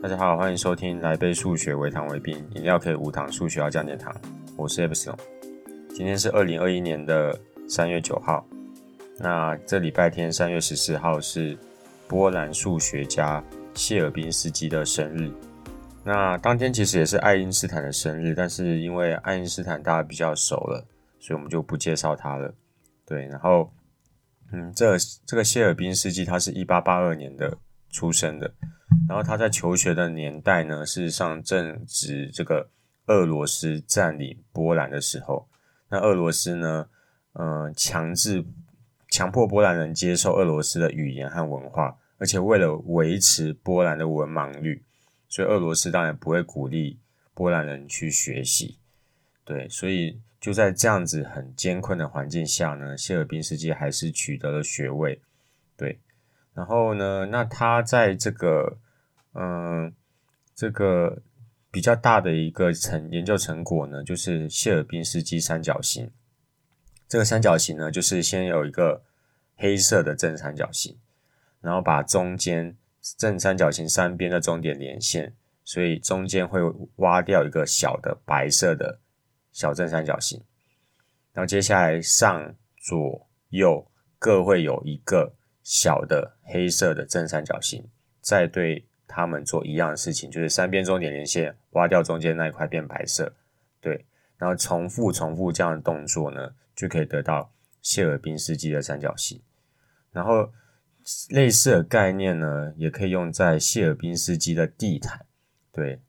大家好，欢迎收听来杯数学，微糖微冰，饮料可以无糖，数学要加点糖。我是 Epsilon，今天是二零二一年的三月九号。那这礼拜天三月十四号是波兰数学家谢尔宾斯基的生日。那当天其实也是爱因斯坦的生日，但是因为爱因斯坦大家比较熟了，所以我们就不介绍他了。对，然后，嗯，这这个谢尔宾斯基他是一八八二年的出生的。然后他在求学的年代呢，事实上正值这个俄罗斯占领波兰的时候。那俄罗斯呢，呃，强制强迫波兰人接受俄罗斯的语言和文化，而且为了维持波兰的文盲率，所以俄罗斯当然不会鼓励波兰人去学习。对，所以就在这样子很艰困的环境下呢，谢尔宾斯基还是取得了学位。对。然后呢，那他在这个，嗯，这个比较大的一个成研究成果呢，就是谢尔宾斯基三角形。这个三角形呢，就是先有一个黑色的正三角形，然后把中间正三角形三边的中点连线，所以中间会挖掉一个小的白色的小正三角形。然后接下来上左右各会有一个。小的黑色的正三角形，再对他们做一样的事情，就是三边中点连线，挖掉中间那一块变白色，对，然后重复重复这样的动作呢，就可以得到谢尔宾斯基的三角形。然后类似的概念呢，也可以用在谢尔宾斯基的地毯，对，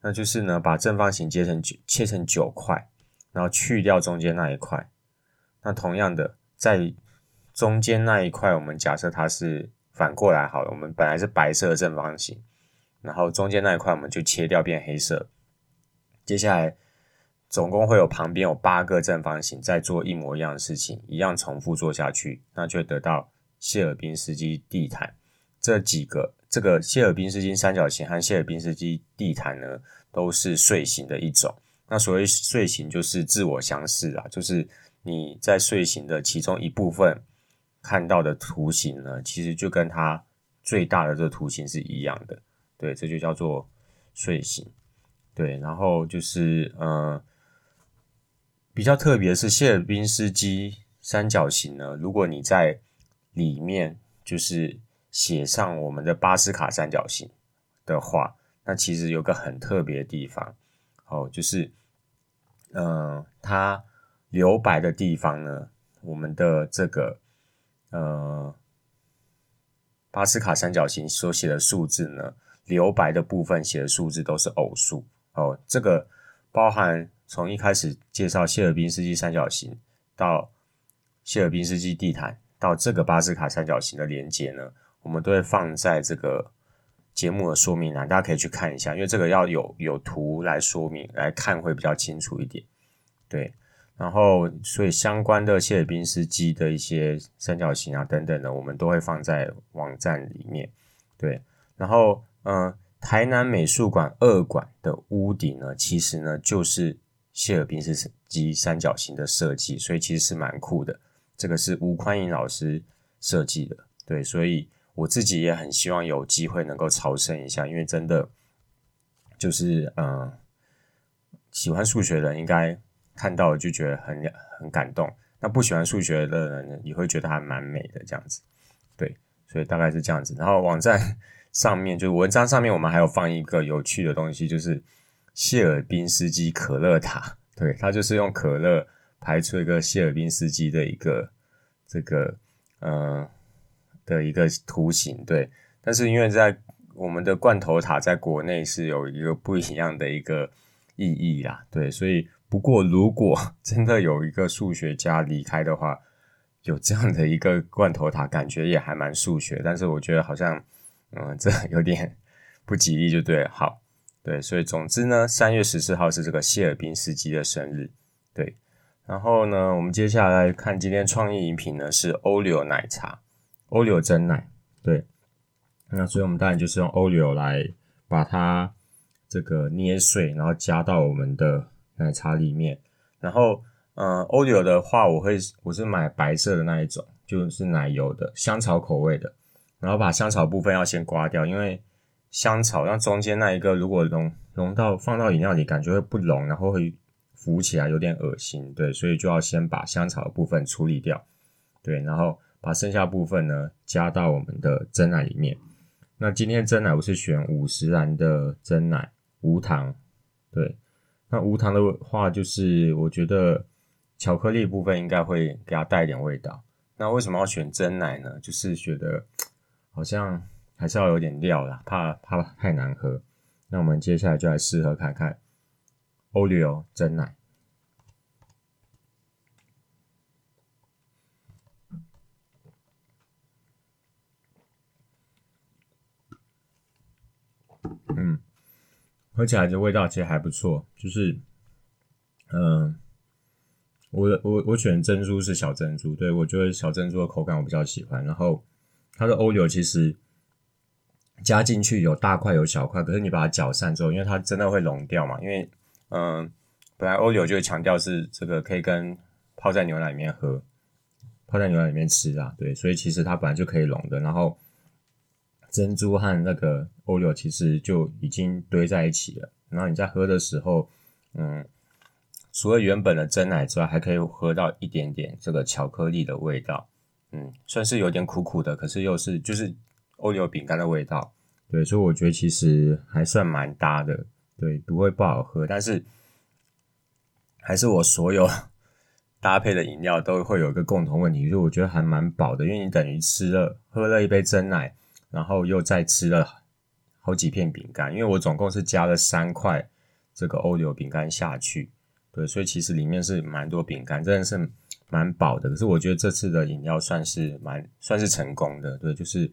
那就是呢，把正方形切成九，切成九块，然后去掉中间那一块。那同样的，在中间那一块，我们假设它是反过来好了。我们本来是白色的正方形，然后中间那一块我们就切掉变黑色。接下来总共会有旁边有八个正方形，再做一模一样的事情，一样重复做下去，那就得到谢尔宾斯基地毯。这几个这个谢尔宾斯基三角形和谢尔宾斯基地毯呢，都是睡形的一种。那所谓睡形就是自我相似啦，就是你在睡形的其中一部分。看到的图形呢，其实就跟它最大的这个图形是一样的，对，这就叫做睡醒，对，然后就是呃，比较特别是谢尔宾斯基三角形呢，如果你在里面就是写上我们的巴斯卡三角形的话，那其实有个很特别的地方，哦，就是嗯、呃，它留白的地方呢，我们的这个。呃，巴斯卡三角形所写的数字呢，留白的部分写的数字都是偶数哦。这个包含从一开始介绍谢尔宾斯基三角形到谢尔宾斯基地毯到这个巴斯卡三角形的连接呢，我们都会放在这个节目的说明栏，大家可以去看一下，因为这个要有有图来说明来看会比较清楚一点，对。然后，所以相关的谢尔宾斯基的一些三角形啊等等的，我们都会放在网站里面。对，然后，嗯、台南美术馆二馆的屋顶呢，其实呢就是谢尔宾斯基三角形的设计，所以其实是蛮酷的。这个是吴宽盈老师设计的，对，所以我自己也很希望有机会能够朝圣一下，因为真的就是，嗯、喜欢数学的应该。看到就觉得很很感动，那不喜欢数学的人呢，也会觉得还蛮美的这样子，对，所以大概是这样子。然后网站 上面就是文章上面，我们还有放一个有趣的东西，就是谢尔宾斯基可乐塔，对，它就是用可乐排出一个谢尔宾斯基的一个这个呃的一个图形，对。但是因为在我们的罐头塔在国内是有一个不一样的一个意义啦，对，所以。不过，如果 真的有一个数学家离开的话，有这样的一个罐头塔，感觉也还蛮数学。但是我觉得好像，嗯，这有点不吉利，就对。好，对，所以总之呢，三月十四号是这个谢尔宾斯基的生日。对，然后呢，我们接下来看今天创意饮品呢是欧柳奶茶，欧柳真奶。对，那所以我们当然就是用欧柳来把它这个捏碎，然后加到我们的。奶茶里面，然后，嗯、呃，欧柳的话，我会我是买白色的那一种，就是奶油的香草口味的，然后把香草部分要先刮掉，因为香草，让中间那一个如果融融到放到饮料里，感觉会不融，然后会浮起来，有点恶心。对，所以就要先把香草的部分处理掉。对，然后把剩下部分呢加到我们的蒸奶里面。那今天蒸奶我是选五十岚的蒸奶，无糖。对，那无糖的话，就是我觉得巧克力部分应该会给它带一点味道。那为什么要选真奶呢？就是觉得 好像还是要有点料啦，怕怕太难喝。那我们接下来就来试喝看看，Oreo 真奶。嗯，喝起来的味道其实还不错，就是，嗯、我我我选珍珠是小珍珠，对，我觉得小珍珠的口感我比较喜欢。然后它的欧柳其实加进去有大块有小块，可是你把它搅散之后，因为它真的会溶掉嘛，因为嗯、本来 Oreo 就强调是这个可以跟泡在牛奶里面喝，泡在牛奶里面吃啊，对，所以其实它本来就可以溶的，然后。珍珠和那个 Oreo 其实就已经堆在一起了，然后你在喝的时候，嗯，除了原本的珍奶之外，还可以喝到一点点这个巧克力的味道，嗯，算是有点苦苦的，可是又是就是 Oreo 饼干的味道，对，所以我觉得其实还算蛮搭的，对，不会不好喝，但是还是我所有搭配的饮料都会有一个共同问题，就是我觉得还蛮饱的，因为你等于吃了喝了一杯珍奶。然后又再吃了好几片饼干，因为我总共是加了三块这个 Oreo 饼干下去，对，所以其实里面是蛮多饼干，真的是蛮饱的。可是我觉得这次的饮料算是蛮算是成功的，对，就是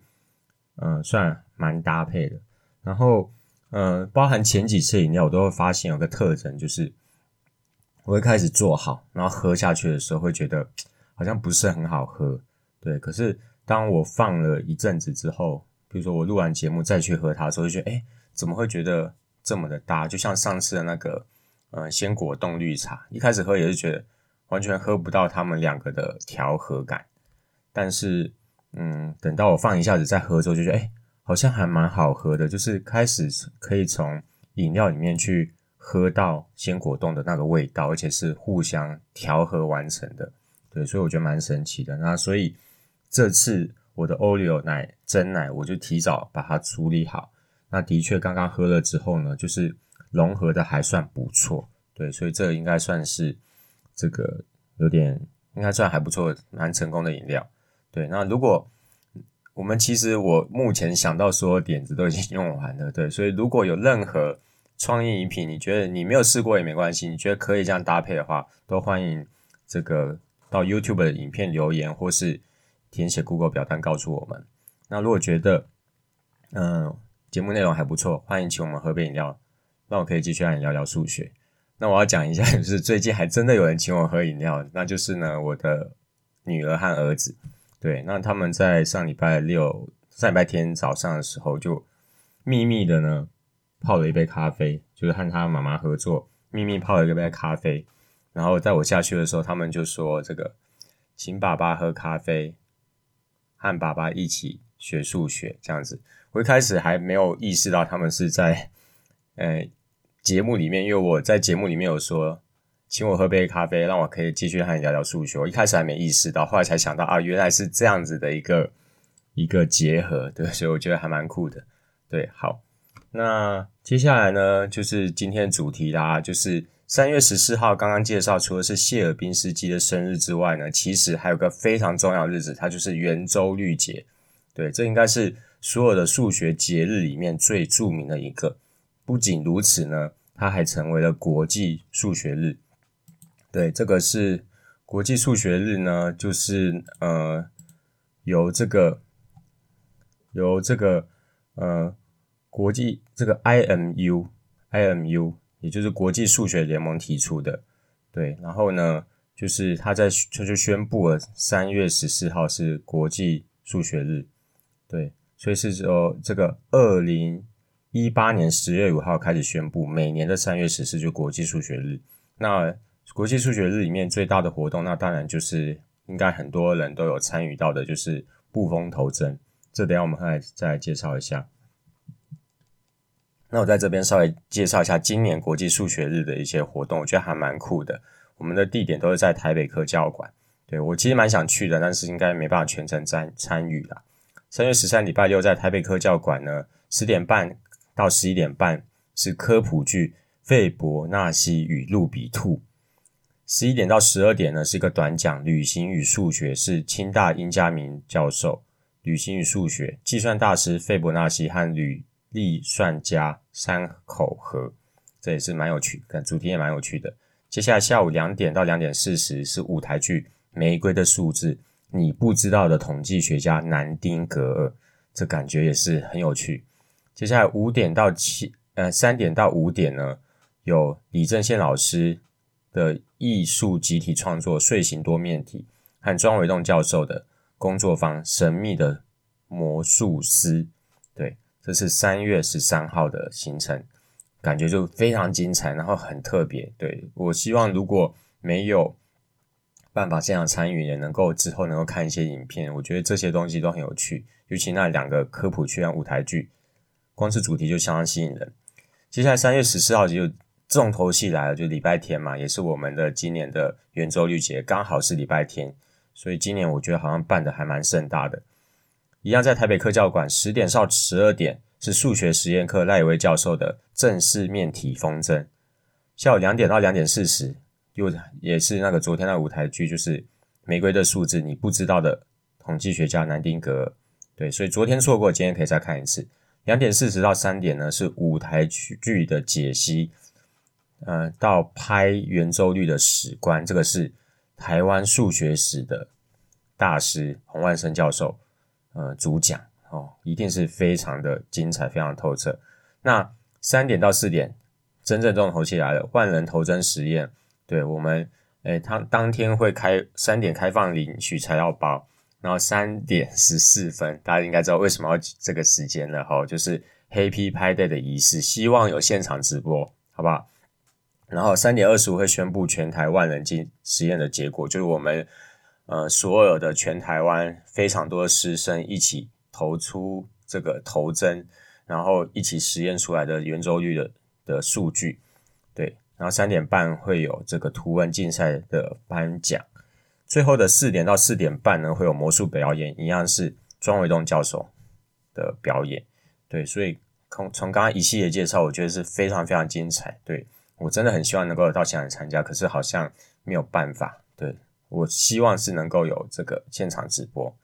嗯、算蛮搭配的。然后嗯、包含前几次饮料，我都会发现有个特征，就是我会开始做好，然后喝下去的时候会觉得好像不是很好喝，对，可是。当我放了一阵子之后，比如说我录完节目再去喝它的时候，就觉得，诶，怎么会觉得这么的搭？就像上次的那个，呃，鲜果冻绿茶，一开始喝也是觉得完全喝不到他们两个的调和感。但是，嗯，等到我放一下子再喝之后，就觉得，诶，好像还蛮好喝的，就是开始可以从饮料里面去喝到鲜果冻的那个味道，而且是互相调和完成的。对，所以我觉得蛮神奇的。那所以。这次我的 Oreo 奶珍奶，我就提早把它处理好。那的确，刚刚喝了之后呢，就是融合的还算不错，对，所以这应该算是这个有点应该算还不错，蛮成功的饮料。对，那如果我们其实我目前想到所有点子都已经用完了，对，所以如果有任何创意饮品，你觉得你没有试过也没关系，你觉得可以这样搭配的话，都欢迎这个到 YouTube 的影片留言或是。填写 Google 表单告诉我们。那如果觉得，嗯、节目内容还不错，欢迎请我们喝杯饮料，让我可以继续和你聊聊数学。那我要讲一下，就是最近还真的有人请我喝饮料，那就是呢，我的女儿和儿子。对，那他们在上礼拜六、上礼拜天早上的时候，就秘密的呢泡了一杯咖啡，就是和他妈妈合作，秘密泡了一杯咖啡。然后在我下去的时候，他们就说：“这个，请爸爸喝咖啡。”和爸爸一起学数学，这样子。我一开始还没有意识到他们是在，呃，节目里面，因为我在节目里面有说，请我喝杯咖啡，让我可以继续和你聊聊数学。我一开始还没意识到，后来才想到啊，原来是这样子的一个一个结合，对，所以我觉得还蛮酷的。对，好，那接下来呢，就是今天主题啦，就是。三月十四号刚刚介绍，除了是谢尔宾斯基的生日之外呢，其实还有个非常重要的日子，它就是圆周率节。对，这应该是所有的数学节日里面最著名的一个。不仅如此呢，它还成为了国际数学日。对，这个是国际数学日呢，就是呃，由这个由这个呃国际这个 IMU IMU。也就是国际数学联盟提出的，对，然后呢，就是他在他就宣布了三月十四号是国际数学日，对，所以是说这个二零一八年十月五号开始宣布，每年的三月十四就国际数学日。那国际数学日里面最大的活动，那当然就是应该很多人都有参与到的，就是布风投针。这等下我们来再来介绍一下。那我在这边稍微介绍一下今年国际数学日的一些活动，我觉得还蛮酷的。我们的地点都是在台北科教馆，对，我其实蛮想去的，但是应该没办法全程参参与啦。三月十三礼拜六在台北科教馆呢，十点半到十一点半是科普剧《费伯纳西与路比兔》，十一点到十二点呢是一个短讲《旅行与数学》，是清大殷家明教授，《旅行与数学》计算大师费伯纳西和旅利算家山口和，这也是蛮有趣，但主题也蛮有趣的。接下来下午两点到两点四十是舞台剧《玫瑰的数字》，你不知道的统计学家南丁格尔，这感觉也是很有趣。接下来五点到七，呃，三点到五点呢，有李正宪老师的艺术集体创作《睡醒多面体》和庄伟栋教授的工作坊《神秘的魔术师》。这是三月十三号的行程。感觉就非常精彩，然后很特别。对，我希望如果没有办法现场参与，也能够之后能够看一些影片。我觉得这些东西都很有趣，尤其那两个科普剧和舞台剧，光是主题就相当吸引人。接下来三月十四号就重头戏来了，就礼拜天嘛，也是我们的今年的圆周率节，刚好是礼拜天，所以今年我觉得好像办的还蛮盛大的。一样在台北科教馆，十点到十二点。是数学实验课赖以威教授的正式面体风筝，下午两点到两点四十，又也是那个昨天的舞台剧，就是《玫瑰的数字》，你不知道的统计学家南丁格尔。对，所以昨天错过，今天可以再看一次。两点四十到三点呢是舞台剧的解析，呃，到拍圆周率的史观，这个是台湾数学史的大师洪万生教授，呃，主讲。哦，一定是非常的精彩，非常透彻。那三点到四点，真正重头戏来了，万人头针实验。对我们，诶，他当天会开三点开放领取材料包，然后三点十四分，大家应该知道为什么要这个时间了哈，就是 Happy Pi Day 的仪式，希望有现场直播，好不好？然后三点二十五会宣布全台万人进实验的结果，就是我们呃所有的全台湾非常多的师生一起。投出这个头针，然后一起实验出来的圆周率的的数据，对，然后三点半会有这个图文竞赛的颁奖，最后的四点到四点半呢会有魔术表演，一样是庄维栋教授的表演，对，所以从从刚刚一系列介绍，我觉得是非常非常精彩，对，我真的很希望能够到现场参加，可是好像没有办法，对，我希望是能够有这个现场直播，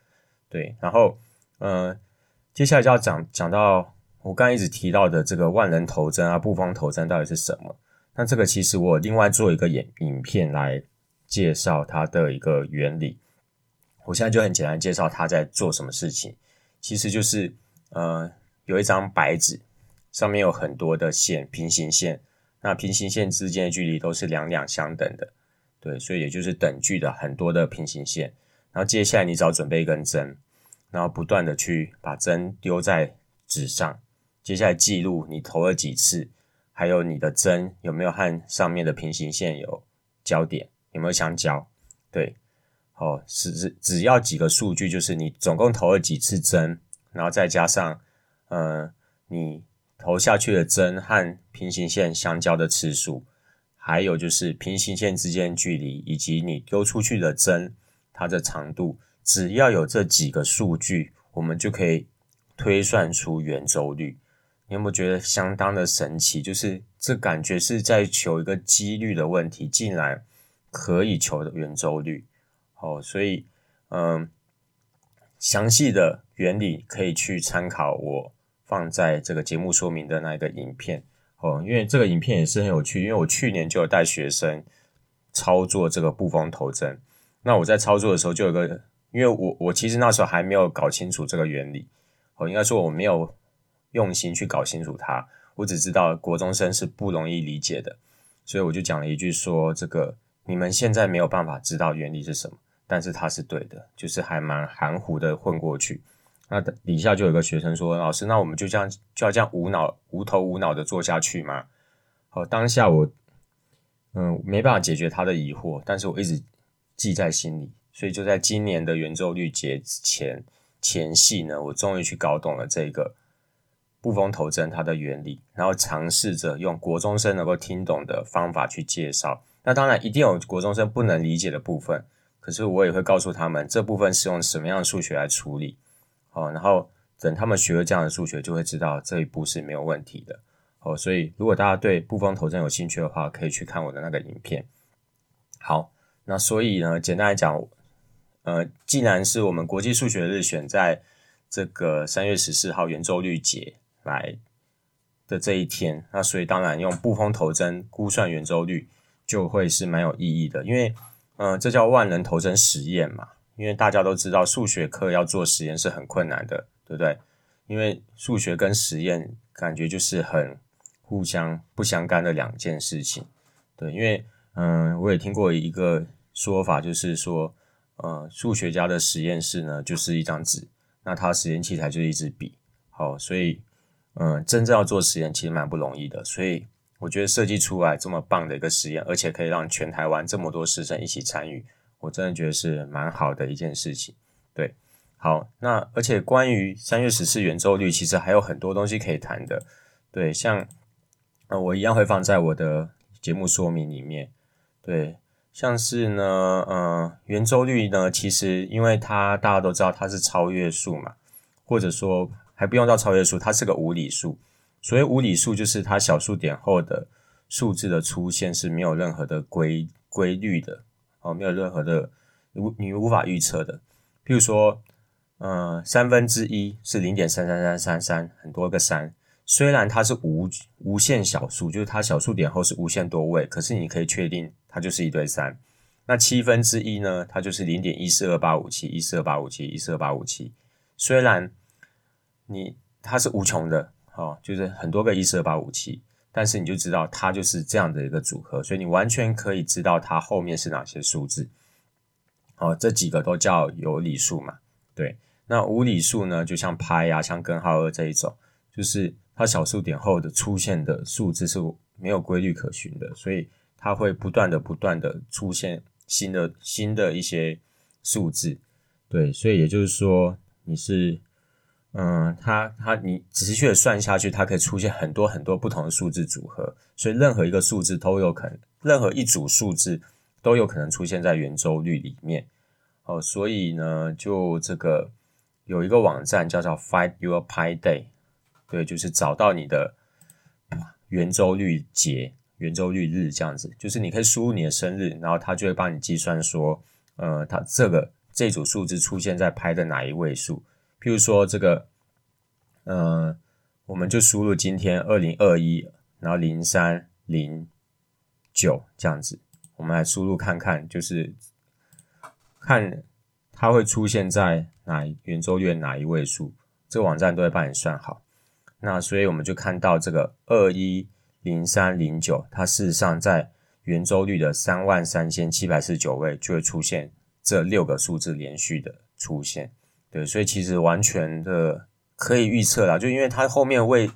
对，然后。呃，接下来就要讲讲到我刚刚一直提到的这个万人头针啊、布方头针到底是什么？那这个其实我另外做一个影影片来介绍它的一个原理。我现在就很简单介绍它在做什么事情。其实就是呃，有一张白纸，上面有很多的线，平行线。那平行线之间的距离都是两两相等的，对，所以也就是等距的很多的平行线。然后接下来你只要准备一根针。然后不断的去把针丢在纸上，接下来记录你投了几次，还有你的针有没有和上面的平行线有交点，有没有相交？对，哦，只只只要几个数据，就是你总共投了几次针，然后再加上呃你投下去的针和平行线相交的次数，还有就是平行线之间距离以及你丢出去的针它的长度。只要有这几个数据，我们就可以推算出圆周率。你有没有觉得相当的神奇？就是这感觉是在求一个几率的问题，竟然可以求的圆周率。哦，所以嗯，详细的原理可以去参考我放在这个节目说明的那个影片。哦，因为这个影片也是很有趣，因为我去年就有带学生操作这个布风头针。那我在操作的时候就有个。因为我我其实那时候还没有搞清楚这个原理，哦，应该说我没有用心去搞清楚它，我只知道国中生是不容易理解的，所以我就讲了一句说，这个你们现在没有办法知道原理是什么，但是它是对的，就是还蛮含糊的混过去。那底下就有个学生说，老师，那我们就这样就要这样无脑无头无脑的做下去吗？好，当下我嗯没办法解决他的疑惑，但是我一直记在心里。所以就在今年的圆周率节前前夕呢，我终于去搞懂了这个布风头针它的原理，然后尝试着用国中生能够听懂的方法去介绍。那当然一定有国中生不能理解的部分，可是我也会告诉他们这部分是用什么样的数学来处理。好，然后等他们学了这样的数学，就会知道这一步是没有问题的。哦，所以如果大家对布风头针有兴趣的话，可以去看我的那个影片。好，那所以呢，简单来讲，呃，既然是我们国际数学日选在这个三月十四号圆周率节。来的这一天，那所以当然用布风头针估算圆周率就会是蛮有意义的，因为，嗯、这叫万能头针实验嘛。因为大家都知道数学课要做实验是很困难的，对不对？因为数学跟实验感觉就是很互相不相干的两件事情，对。因为，嗯、我也听过一个说法，就是说，呃，数学家的实验室呢就是一张纸，那他实验器材就是一支笔，好，所以。嗯，真正要做实验其实蛮不容易的，所以我觉得设计出来这么棒的一个实验，而且可以让全台湾这么多师生一起参与，我真的觉得是蛮好的一件事情。对，好，那而且关于三月十四圆周率，其实还有很多东西可以谈的。对，像呃，我一样会放在我的节目说明里面。对，像是呢，呃，圆周率呢，其实因为它大家都知道它是超越数嘛，或者说。还不用到超越数，它是个无理数。所谓无理数，就是它小数点后的数字的出现是没有任何的规规律的，哦，没有任何的无你无法预测的。譬如说，呃，三分之一是零点三三三三三，很多个三。虽然它是无无限小数，就是它小数点后是无限多位，可是你可以确定它就是一对三。那七分之一呢？它就是零点一四二八五七一四二八五七一四二八五七。虽然你它是无穷的，哦，就是很多个一四二八五七，但是你就知道它就是这样的一个组合，所以你完全可以知道它后面是哪些数字，哦，这几个都叫有理数嘛，对。那无理数呢，就像拍呀、啊，像根号二这一种，就是它小数点后的出现的数字是没有规律可循的，所以它会不断的、不断的出现新的、新的一些数字，对。所以也就是说，你是。嗯，它它你仔细的算下去，它可以出现很多很多不同的数字组合，所以任何一个数字都有可能，任何一组数字都有可能出现在圆周率里面。哦，所以呢，就这个有一个网站叫做 Find Your Pi Day，对，就是找到你的圆周率节、圆周率日这样子，就是你可以输入你的生日，然后它就会帮你计算说，呃，它这个这组数字出现在拍的哪一位数。譬如说这个，嗯、我们就输入今天二零二一，然后零三零九这样子，我们来输入看看，就是看它会出现在哪圆周率的哪一位数，这个网站都会帮你算好。那所以我们就看到这个二一零三零九，它事实上在圆周率的三万三千七百四十九位就会出现这六个数字连续的出现。对，所以其实完全的可以预测啦，就因为它后面位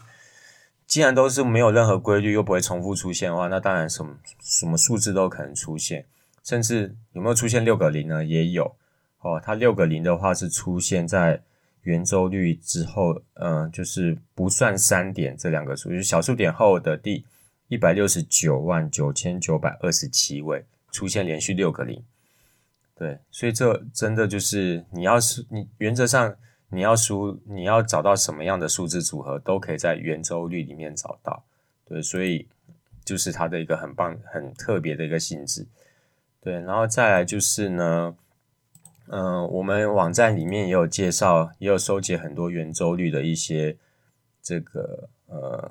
既然都是没有任何规律，又不会重复出现的话，那当然什么什么数字都可能出现，甚至有没有出现六个零呢？也有哦。它六个零的话是出现在圆周率之后，嗯，就是不算三点这两个数，就是小数点后的第一百六十九万九千九百二十七位出现连续六个零。对，所以这真的就是你要是你原则上你要输，你要找到什么样的数字组合，都可以在圆周率里面找到。对，所以就是它的一个很棒、很特别的一个性质。对，然后再来就是呢，嗯、我们网站里面也有介绍，也有收集很多圆周率的一些这个呃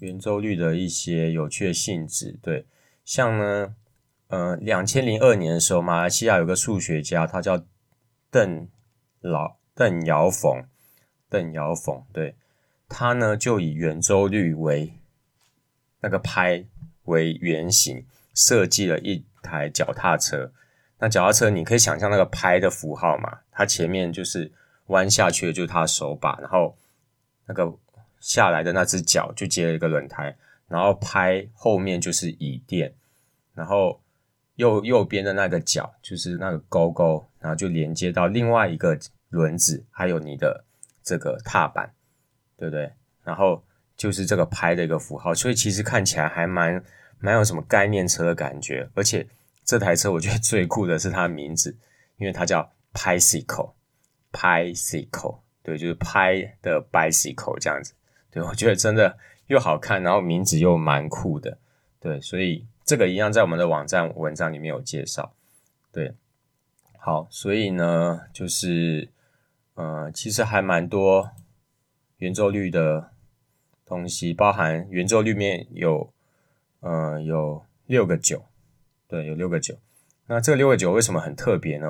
圆周率的一些有趣的性质。对，像呢。呃，两千零二年的时候，马来西亚有个数学家，他叫邓老邓尧冯，邓尧冯，对，他呢就以圆周率为那个拍为原型，设计了一台脚踏车。那脚踏车你可以想象那个拍的符号嘛，它前面就是弯下去的就是它的手把，然后那个下来的那只脚就接了一个轮胎，然后拍后面就是椅垫，然后。右右边的那个角就是那个勾勾，然后就连接到另外一个轮子，还有你的这个踏板。对不对？然后就是这个拍的一个符号，所以其实看起来还蛮蛮有什么概念车的感觉。而且这台车我觉得最酷的是它名字，因为它叫 Bicycle，Bicycle，对，就是拍的 bicycle 这样子。对，我觉得真的又好看，然后名字又蛮酷的。对，所以这个一样在我们的网站文章里面有介绍。对，好，所以呢，就是。呃，其实还蛮多圆周率的东西，包含圆周率面有，呃，有六个九，对，有六个九。那这六个九为什么很特别呢？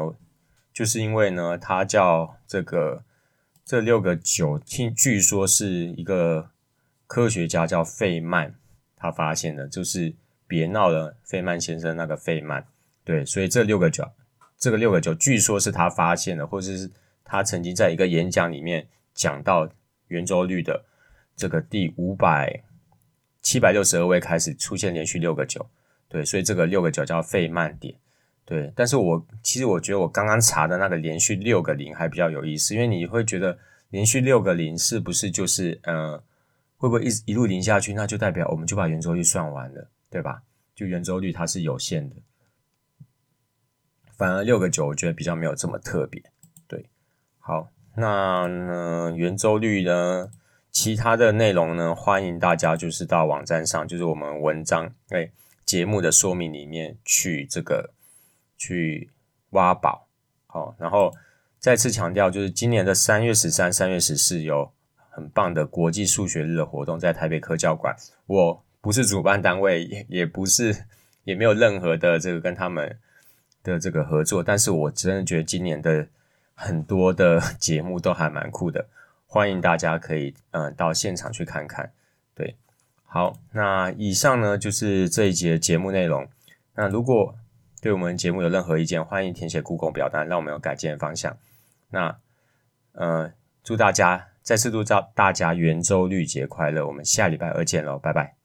就是因为呢，它叫这个这六个九，听据说是一个科学家叫费曼他发现的，就是别闹了，费曼先生那个费曼，对，所以这六个九，这个六个九，据说是他发现的，或者是。他曾经在一个演讲里面讲到圆周率的这个第五百七百六十二位开始出现连续六个九，对，所以这个六个九叫费曼点，对。但是我其实我觉得我刚刚查的那个连续六个零还比较有意思，因为你会觉得连续六个零是不是就是呃会不会一一路零下去，那就代表我们就把圆周率算完了，对吧？就圆周率它是有限的，反而六个九我觉得比较没有这么特别。对好，那呢，圆周率呢，其他的内容呢，欢迎大家就是到网站上，就是我们文章哎节目的说明里面去这个去挖宝。好，然后再次强调，就是今年的三月十三、三月十四有很棒的国际数学日的活动，在台北科教馆。我不是主办单位，也也不是，也没有任何的这个跟他们的这个合作，但是我真的觉得今年的。很多的 节目都还蛮酷的，欢迎大家可以嗯、到现场去看看。对，好，那以上呢就是这一节节目内容。那如果对我们节目有任何意见，欢迎填写 Google 表单，让我们有改进的方向。那呃，祝大家再次祝大大家圆周率节快乐，我们下礼拜二见喽，拜拜。